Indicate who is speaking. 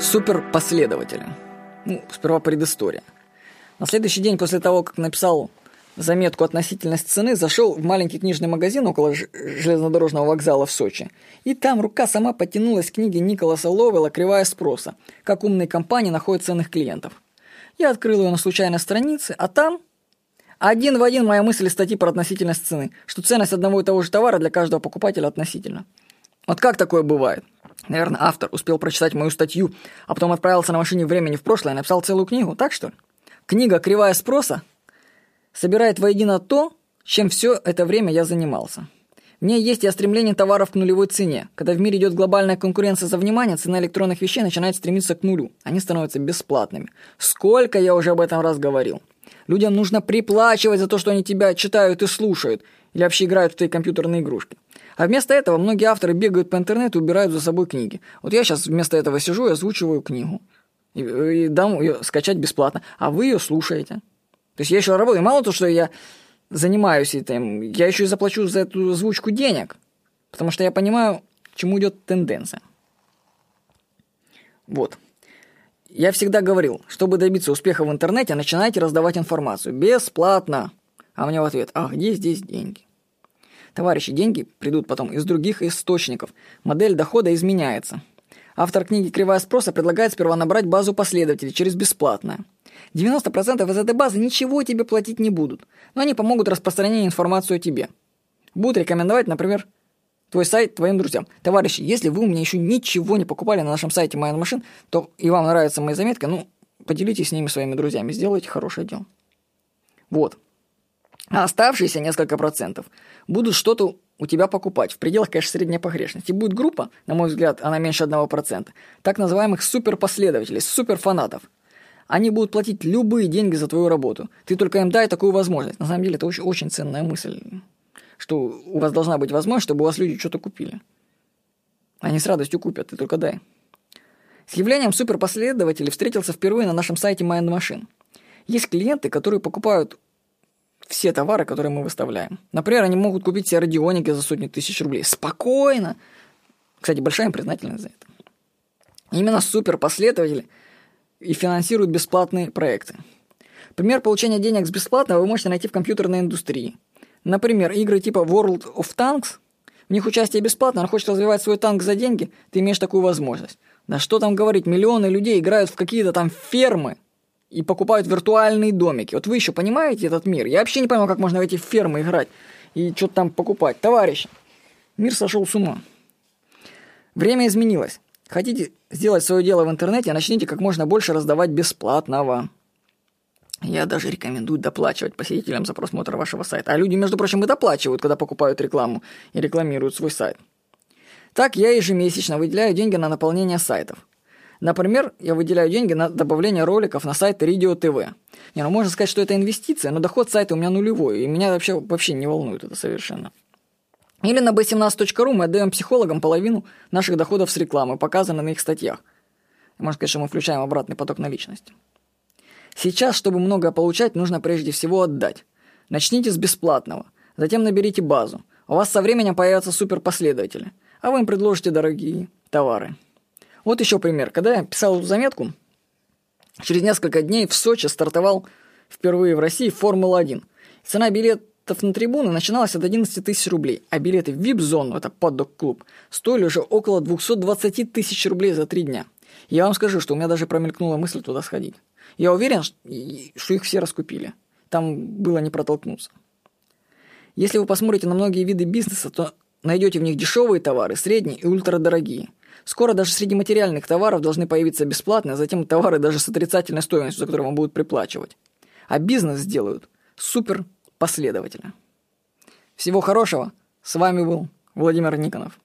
Speaker 1: Суперпоследователи. Ну, сперва предыстория. На следующий день после того, как написал заметку относительность цены, зашел в маленький книжный магазин около железнодорожного вокзала в Сочи. И там рука сама потянулась к книге Николаса Ловела «Кривая спроса. Как умные компании находят ценных клиентов». Я открыл ее на случайной странице, а там один в один моя мысль из статьи про относительность цены, что ценность одного и того же товара для каждого покупателя относительно. Вот как такое бывает? Наверное, автор успел прочитать мою статью, а потом отправился на машине времени в прошлое и написал целую книгу, так что ли? Книга «Кривая спроса» собирает воедино то, чем все это время я занимался. В ней есть и стремление товаров к нулевой цене. Когда в мире идет глобальная конкуренция за внимание, цена электронных вещей начинает стремиться к нулю. Они становятся бесплатными. Сколько я уже об этом раз говорил. Людям нужно приплачивать за то, что они тебя читают и слушают. Или вообще играют в твои компьютерные игрушки. А вместо этого многие авторы бегают по интернету и убирают за собой книги. Вот я сейчас вместо этого сижу и озвучиваю книгу. И, и дам ее скачать бесплатно. А вы ее слушаете. То есть я еще работаю. Мало того, что я занимаюсь этим, я еще и заплачу за эту озвучку денег. Потому что я понимаю, к чему идет тенденция. Вот. Я всегда говорил, чтобы добиться успеха в интернете, начинайте раздавать информацию. Бесплатно. А мне в ответ, а где здесь деньги? Товарищи, деньги придут потом из других источников. Модель дохода изменяется. Автор книги «Кривая спроса» предлагает сперва набрать базу последователей через бесплатное. 90% из этой базы ничего тебе платить не будут, но они помогут распространению информацию о тебе. Будут рекомендовать, например, твой сайт твоим друзьям. Товарищи, если вы у меня еще ничего не покупали на нашем сайте Майон Машин, то и вам нравятся мои заметки, ну, поделитесь с ними своими друзьями, сделайте хорошее дело. Вот. А оставшиеся несколько процентов будут что-то у тебя покупать в пределах, конечно, средней погрешности. Будет группа, на мой взгляд, она меньше 1%, так называемых суперпоследователей, суперфанатов. Они будут платить любые деньги за твою работу. Ты только им дай такую возможность. На самом деле, это очень, очень ценная мысль, что у вас должна быть возможность, чтобы у вас люди что-то купили. Они с радостью купят, ты только дай. С явлением суперпоследователей встретился впервые на нашем сайте Mind Machine. Есть клиенты, которые покупают все товары, которые мы выставляем. Например, они могут купить себе радионики за сотни тысяч рублей. Спокойно. Кстати, большая им признательность за это. Именно суперпоследователи и финансируют бесплатные проекты. Пример получения денег с бесплатного вы можете найти в компьютерной индустрии. Например, игры типа World of Tanks, в них участие бесплатно, но хочет развивать свой танк за деньги, ты имеешь такую возможность. Да что там говорить, миллионы людей играют в какие-то там фермы, и покупают виртуальные домики. Вот вы еще понимаете этот мир? Я вообще не понимаю, как можно в эти фермы играть и что-то там покупать. Товарищи, мир сошел с ума. Время изменилось. Хотите сделать свое дело в интернете, начните как можно больше раздавать бесплатного. Я даже рекомендую доплачивать посетителям за просмотр вашего сайта. А люди, между прочим, и доплачивают, когда покупают рекламу и рекламируют свой сайт. Так я ежемесячно выделяю деньги на наполнение сайтов. Например, я выделяю деньги на добавление роликов на сайт Radio TV. Не, ну можно сказать, что это инвестиция, но доход сайта у меня нулевой, и меня вообще, вообще не волнует это совершенно. Или на b17.ru мы отдаем психологам половину наших доходов с рекламы, показанной на их статьях. Можно сказать, что мы включаем обратный поток наличности. Сейчас, чтобы много получать, нужно прежде всего отдать. Начните с бесплатного, затем наберите базу. У вас со временем появятся суперпоследователи, а вы им предложите дорогие товары. Вот еще пример. Когда я писал заметку, через несколько дней в Сочи стартовал впервые в России Формула-1. Цена билетов на трибуны начиналась от 11 тысяч рублей, а билеты в VIP-зону, это поддок-клуб, стоили уже около 220 тысяч рублей за три дня. Я вам скажу, что у меня даже промелькнула мысль туда сходить. Я уверен, что их все раскупили. Там было не протолкнуться. Если вы посмотрите на многие виды бизнеса, то найдете в них дешевые товары, средние и ультрадорогие – Скоро даже среди материальных товаров должны появиться бесплатные, а затем товары даже с отрицательной стоимостью, за которые вам будут приплачивать. А бизнес сделают супер последовательно. Всего хорошего. С вами был Владимир Никонов.